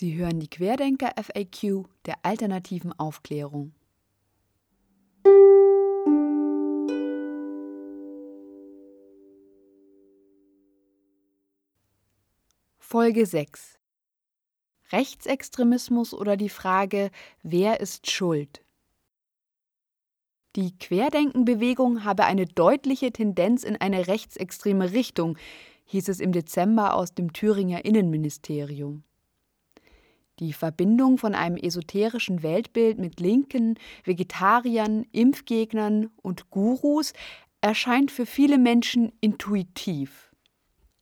Sie hören die Querdenker FAQ der alternativen Aufklärung. Folge 6 Rechtsextremismus oder die Frage, wer ist schuld? Die Querdenkenbewegung habe eine deutliche Tendenz in eine rechtsextreme Richtung, hieß es im Dezember aus dem Thüringer Innenministerium. Die Verbindung von einem esoterischen Weltbild mit Linken, Vegetariern, Impfgegnern und Gurus erscheint für viele Menschen intuitiv.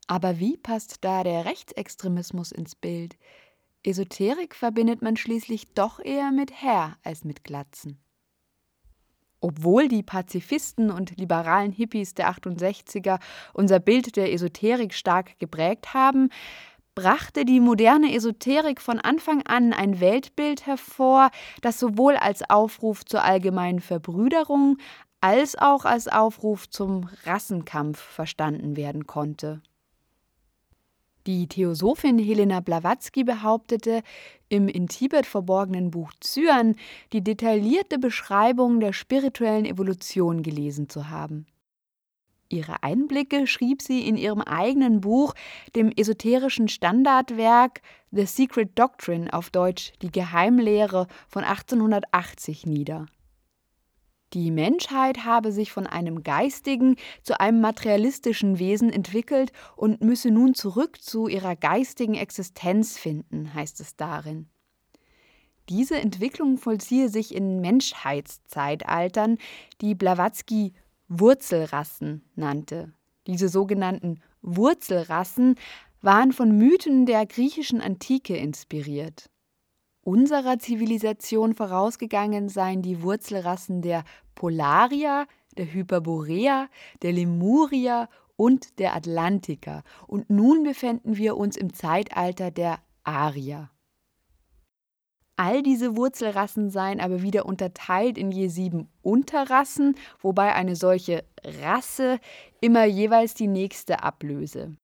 Aber wie passt da der Rechtsextremismus ins Bild? Esoterik verbindet man schließlich doch eher mit Herr als mit Glatzen. Obwohl die Pazifisten und liberalen Hippies der 68er unser Bild der Esoterik stark geprägt haben, brachte die moderne Esoterik von Anfang an ein Weltbild hervor, das sowohl als Aufruf zur allgemeinen Verbrüderung als auch als Aufruf zum Rassenkampf verstanden werden konnte. Die Theosophin Helena Blavatsky behauptete, im in Tibet verborgenen Buch Zyan die detaillierte Beschreibung der spirituellen Evolution gelesen zu haben. Ihre Einblicke schrieb sie in ihrem eigenen Buch, dem esoterischen Standardwerk The Secret Doctrine auf Deutsch Die Geheimlehre von 1880 nieder. Die Menschheit habe sich von einem geistigen zu einem materialistischen Wesen entwickelt und müsse nun zurück zu ihrer geistigen Existenz finden, heißt es darin. Diese Entwicklung vollziehe sich in Menschheitszeitaltern, die Blavatsky Wurzelrassen nannte. Diese sogenannten Wurzelrassen waren von Mythen der griechischen Antike inspiriert unserer Zivilisation vorausgegangen seien die Wurzelrassen der Polarier, der Hyperboreer, der Lemurier und der Atlantiker. Und nun befinden wir uns im Zeitalter der Arier. All diese Wurzelrassen seien aber wieder unterteilt in je sieben Unterrassen, wobei eine solche Rasse immer jeweils die nächste ablöse.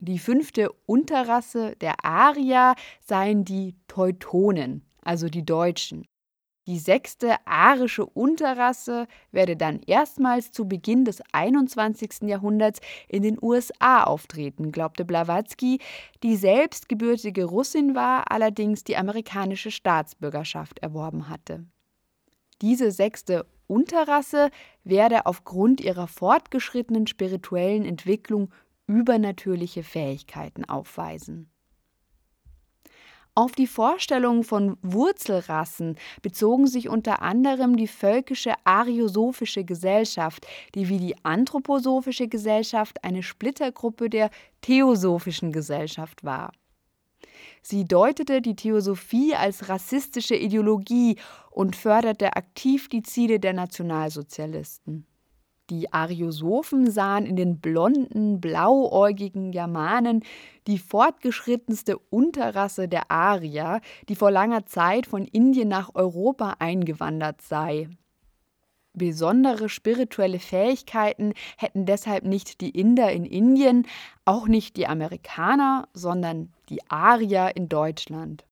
Die fünfte Unterrasse der Arier seien die Teutonen, also die Deutschen. Die sechste arische Unterrasse werde dann erstmals zu Beginn des 21. Jahrhunderts in den USA auftreten, glaubte Blavatsky, die selbst gebürtige Russin war, allerdings die amerikanische Staatsbürgerschaft erworben hatte. Diese sechste Unterrasse werde aufgrund ihrer fortgeschrittenen spirituellen Entwicklung übernatürliche Fähigkeiten aufweisen. Auf die Vorstellung von Wurzelrassen bezogen sich unter anderem die völkische ariosophische Gesellschaft, die wie die anthroposophische Gesellschaft eine Splittergruppe der theosophischen Gesellschaft war. Sie deutete die Theosophie als rassistische Ideologie und förderte aktiv die Ziele der Nationalsozialisten. Die Ariosophen sahen in den blonden, blauäugigen Germanen die fortgeschrittenste Unterrasse der Arier, die vor langer Zeit von Indien nach Europa eingewandert sei. Besondere spirituelle Fähigkeiten hätten deshalb nicht die Inder in Indien, auch nicht die Amerikaner, sondern die Arier in Deutschland.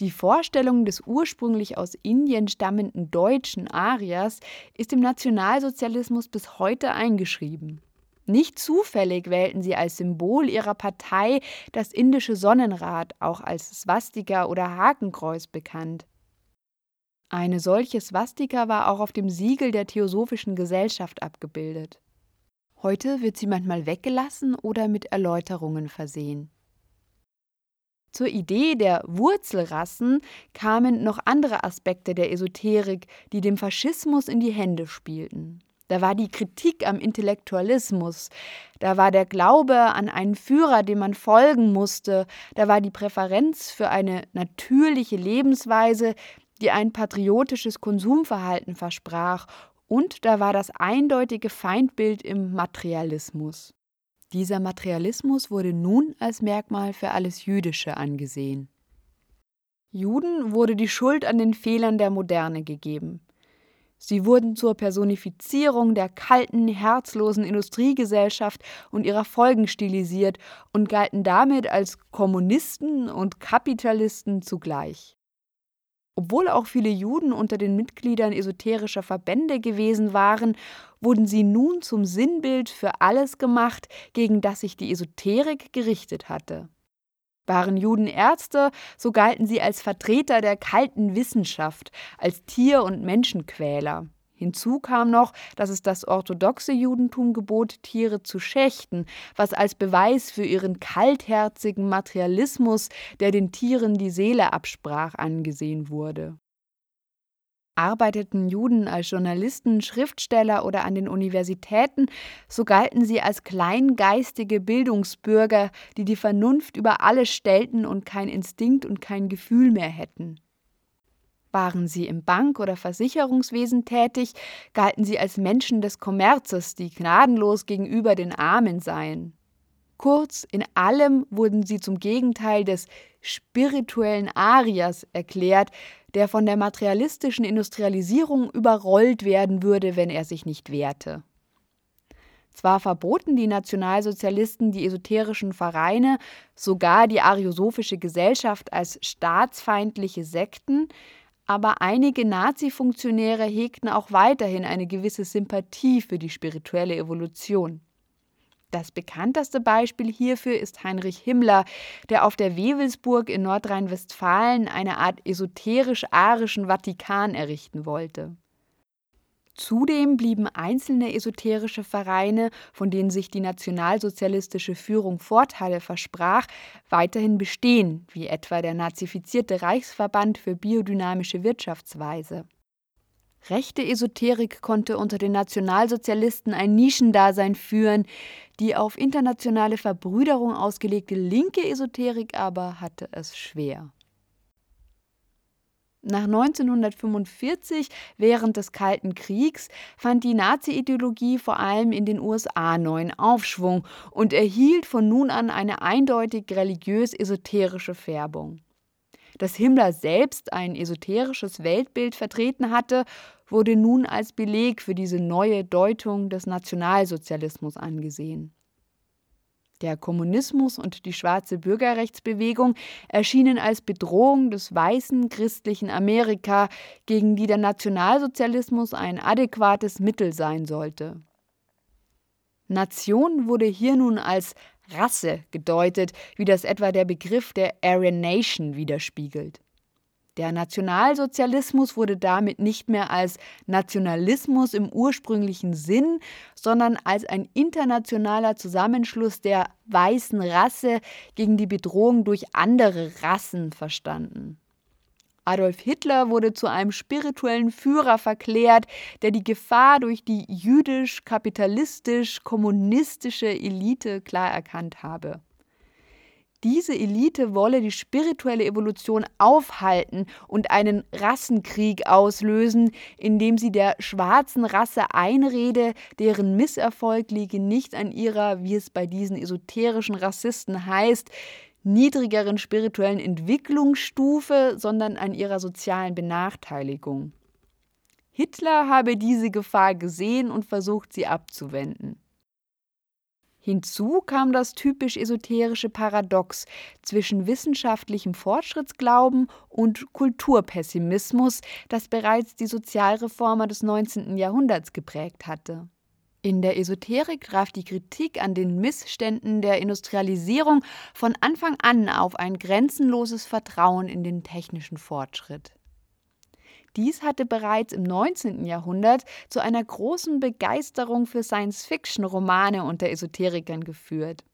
Die Vorstellung des ursprünglich aus Indien stammenden deutschen Ariers ist im Nationalsozialismus bis heute eingeschrieben. Nicht zufällig wählten sie als Symbol ihrer Partei das indische Sonnenrad, auch als Swastika oder Hakenkreuz bekannt. Eine solche Swastika war auch auf dem Siegel der Theosophischen Gesellschaft abgebildet. Heute wird sie manchmal weggelassen oder mit Erläuterungen versehen. Zur Idee der Wurzelrassen kamen noch andere Aspekte der Esoterik, die dem Faschismus in die Hände spielten. Da war die Kritik am Intellektualismus, da war der Glaube an einen Führer, dem man folgen musste, da war die Präferenz für eine natürliche Lebensweise, die ein patriotisches Konsumverhalten versprach, und da war das eindeutige Feindbild im Materialismus. Dieser Materialismus wurde nun als Merkmal für alles Jüdische angesehen. Juden wurde die Schuld an den Fehlern der Moderne gegeben. Sie wurden zur Personifizierung der kalten, herzlosen Industriegesellschaft und ihrer Folgen stilisiert und galten damit als Kommunisten und Kapitalisten zugleich. Obwohl auch viele Juden unter den Mitgliedern esoterischer Verbände gewesen waren, wurden sie nun zum Sinnbild für alles gemacht, gegen das sich die Esoterik gerichtet hatte. Waren Juden Ärzte, so galten sie als Vertreter der kalten Wissenschaft, als Tier- und Menschenquäler. Hinzu kam noch, dass es das orthodoxe Judentum gebot, Tiere zu schächten, was als Beweis für ihren kaltherzigen Materialismus, der den Tieren die Seele absprach, angesehen wurde. Arbeiteten Juden als Journalisten, Schriftsteller oder an den Universitäten, so galten sie als kleingeistige Bildungsbürger, die die Vernunft über alles stellten und kein Instinkt und kein Gefühl mehr hätten. Waren sie im Bank- oder Versicherungswesen tätig, galten sie als Menschen des Kommerzes, die gnadenlos gegenüber den Armen seien. Kurz, in allem wurden sie zum Gegenteil des spirituellen Arias erklärt, der von der materialistischen Industrialisierung überrollt werden würde, wenn er sich nicht wehrte. Zwar verboten die Nationalsozialisten die esoterischen Vereine, sogar die Ariosophische Gesellschaft als staatsfeindliche Sekten, aber einige Nazi-Funktionäre hegten auch weiterhin eine gewisse Sympathie für die spirituelle Evolution. Das bekannteste Beispiel hierfür ist Heinrich Himmler, der auf der Wewelsburg in Nordrhein-Westfalen eine Art esoterisch-arischen Vatikan errichten wollte. Zudem blieben einzelne esoterische Vereine, von denen sich die nationalsozialistische Führung Vorteile versprach, weiterhin bestehen, wie etwa der nazifizierte Reichsverband für biodynamische Wirtschaftsweise. Rechte Esoterik konnte unter den Nationalsozialisten ein Nischendasein führen, die auf internationale Verbrüderung ausgelegte linke Esoterik aber hatte es schwer. Nach 1945, während des Kalten Kriegs, fand die Nazi-Ideologie vor allem in den USA neuen Aufschwung und erhielt von nun an eine eindeutig religiös-esoterische Färbung. Dass Himmler selbst ein esoterisches Weltbild vertreten hatte, wurde nun als Beleg für diese neue Deutung des Nationalsozialismus angesehen. Der Kommunismus und die schwarze Bürgerrechtsbewegung erschienen als Bedrohung des weißen christlichen Amerika, gegen die der Nationalsozialismus ein adäquates Mittel sein sollte. Nation wurde hier nun als Rasse gedeutet, wie das etwa der Begriff der Aryan Nation widerspiegelt. Der Nationalsozialismus wurde damit nicht mehr als Nationalismus im ursprünglichen Sinn, sondern als ein internationaler Zusammenschluss der weißen Rasse gegen die Bedrohung durch andere Rassen verstanden. Adolf Hitler wurde zu einem spirituellen Führer verklärt, der die Gefahr durch die jüdisch-kapitalistisch-kommunistische Elite klar erkannt habe. Diese Elite wolle die spirituelle Evolution aufhalten und einen Rassenkrieg auslösen, indem sie der schwarzen Rasse einrede, deren Misserfolg liege nicht an ihrer, wie es bei diesen esoterischen Rassisten heißt, niedrigeren spirituellen Entwicklungsstufe, sondern an ihrer sozialen Benachteiligung. Hitler habe diese Gefahr gesehen und versucht, sie abzuwenden. Hinzu kam das typisch esoterische Paradox zwischen wissenschaftlichem Fortschrittsglauben und Kulturpessimismus, das bereits die Sozialreformer des 19. Jahrhunderts geprägt hatte. In der Esoterik traf die Kritik an den Missständen der Industrialisierung von Anfang an auf ein grenzenloses Vertrauen in den technischen Fortschritt. Dies hatte bereits im 19. Jahrhundert zu einer großen Begeisterung für Science-Fiction-Romane unter Esoterikern geführt.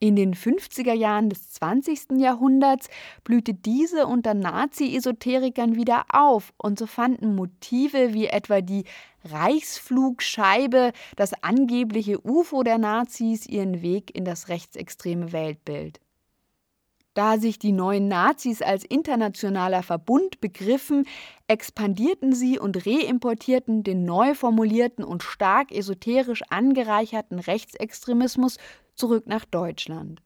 In den 50er Jahren des 20. Jahrhunderts blühte diese unter Nazi-Esoterikern wieder auf und so fanden Motive wie etwa die Reichsflugscheibe, das angebliche UFO der Nazis, ihren Weg in das rechtsextreme Weltbild. Da sich die neuen Nazis als internationaler Verbund begriffen, expandierten sie und reimportierten den neu formulierten und stark esoterisch angereicherten Rechtsextremismus zurück nach Deutschland.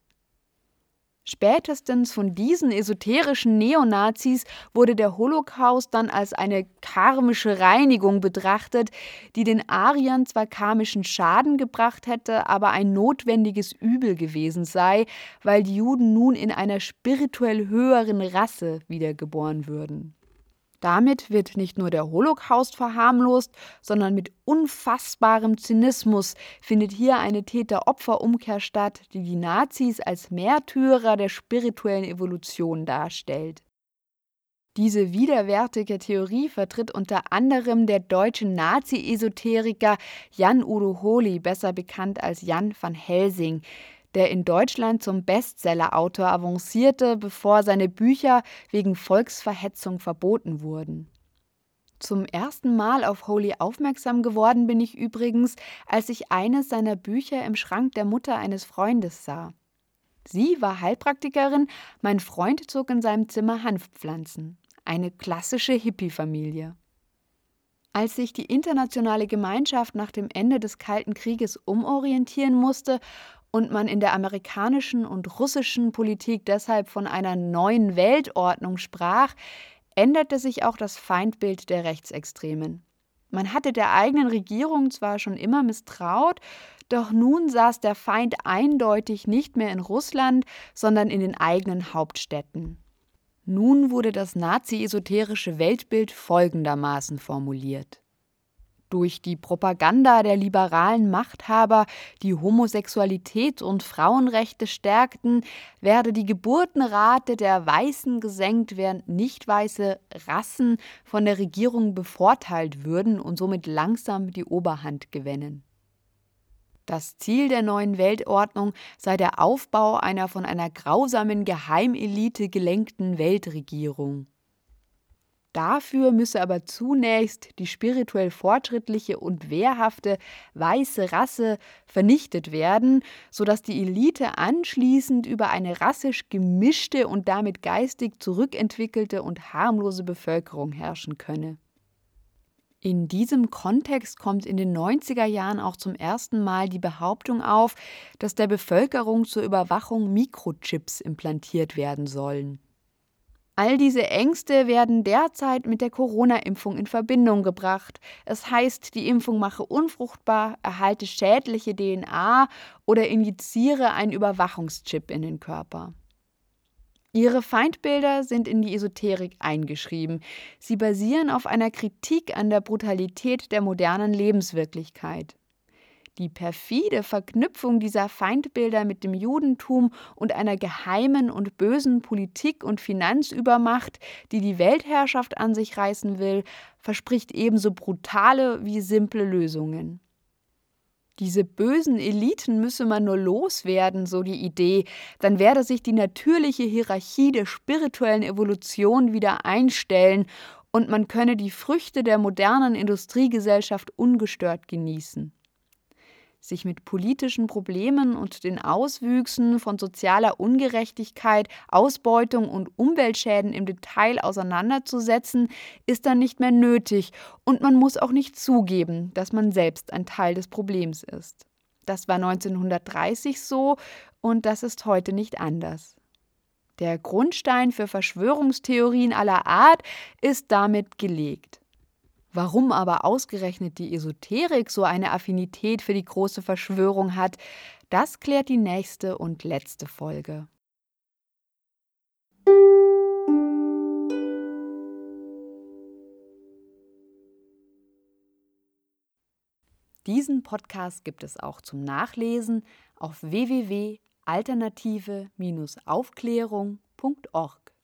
Spätestens von diesen esoterischen Neonazis wurde der Holocaust dann als eine karmische Reinigung betrachtet, die den Ariern zwar karmischen Schaden gebracht hätte, aber ein notwendiges Übel gewesen sei, weil die Juden nun in einer spirituell höheren Rasse wiedergeboren würden. Damit wird nicht nur der Holocaust verharmlost, sondern mit unfassbarem Zynismus findet hier eine Täter-Opfer-Umkehr statt, die die Nazis als Märtyrer der spirituellen Evolution darstellt. Diese widerwärtige Theorie vertritt unter anderem der deutsche Nazi-Esoteriker Jan Udo Holi, besser bekannt als Jan van Helsing, der in Deutschland zum Bestsellerautor avancierte, bevor seine Bücher wegen Volksverhetzung verboten wurden. Zum ersten Mal auf Holy aufmerksam geworden bin ich übrigens, als ich eines seiner Bücher im Schrank der Mutter eines Freundes sah. Sie war Heilpraktikerin, mein Freund zog in seinem Zimmer Hanfpflanzen. Eine klassische Hippie-Familie. Als sich die internationale Gemeinschaft nach dem Ende des Kalten Krieges umorientieren musste und man in der amerikanischen und russischen Politik deshalb von einer neuen Weltordnung sprach, änderte sich auch das Feindbild der Rechtsextremen. Man hatte der eigenen Regierung zwar schon immer misstraut, doch nun saß der Feind eindeutig nicht mehr in Russland, sondern in den eigenen Hauptstädten. Nun wurde das nazi-esoterische Weltbild folgendermaßen formuliert durch die Propaganda der liberalen Machthaber, die Homosexualität und Frauenrechte stärkten, werde die Geburtenrate der Weißen gesenkt, während nicht weiße Rassen von der Regierung bevorteilt würden und somit langsam die Oberhand gewinnen. Das Ziel der neuen Weltordnung sei der Aufbau einer von einer grausamen Geheimelite gelenkten Weltregierung. Dafür müsse aber zunächst die spirituell fortschrittliche und wehrhafte weiße Rasse vernichtet werden, sodass die Elite anschließend über eine rassisch gemischte und damit geistig zurückentwickelte und harmlose Bevölkerung herrschen könne. In diesem Kontext kommt in den 90er Jahren auch zum ersten Mal die Behauptung auf, dass der Bevölkerung zur Überwachung Mikrochips implantiert werden sollen. All diese Ängste werden derzeit mit der Corona-Impfung in Verbindung gebracht. Es heißt, die Impfung mache unfruchtbar, erhalte schädliche DNA oder injiziere einen Überwachungschip in den Körper. Ihre Feindbilder sind in die Esoterik eingeschrieben. Sie basieren auf einer Kritik an der Brutalität der modernen Lebenswirklichkeit. Die perfide Verknüpfung dieser Feindbilder mit dem Judentum und einer geheimen und bösen Politik und Finanzübermacht, die die Weltherrschaft an sich reißen will, verspricht ebenso brutale wie simple Lösungen. Diese bösen Eliten müsse man nur loswerden, so die Idee, dann werde sich die natürliche Hierarchie der spirituellen Evolution wieder einstellen und man könne die Früchte der modernen Industriegesellschaft ungestört genießen sich mit politischen Problemen und den Auswüchsen von sozialer Ungerechtigkeit, Ausbeutung und Umweltschäden im Detail auseinanderzusetzen, ist dann nicht mehr nötig und man muss auch nicht zugeben, dass man selbst ein Teil des Problems ist. Das war 1930 so und das ist heute nicht anders. Der Grundstein für Verschwörungstheorien aller Art ist damit gelegt. Warum aber ausgerechnet die Esoterik so eine Affinität für die große Verschwörung hat, das klärt die nächste und letzte Folge. Diesen Podcast gibt es auch zum Nachlesen auf www.alternative-aufklärung.org.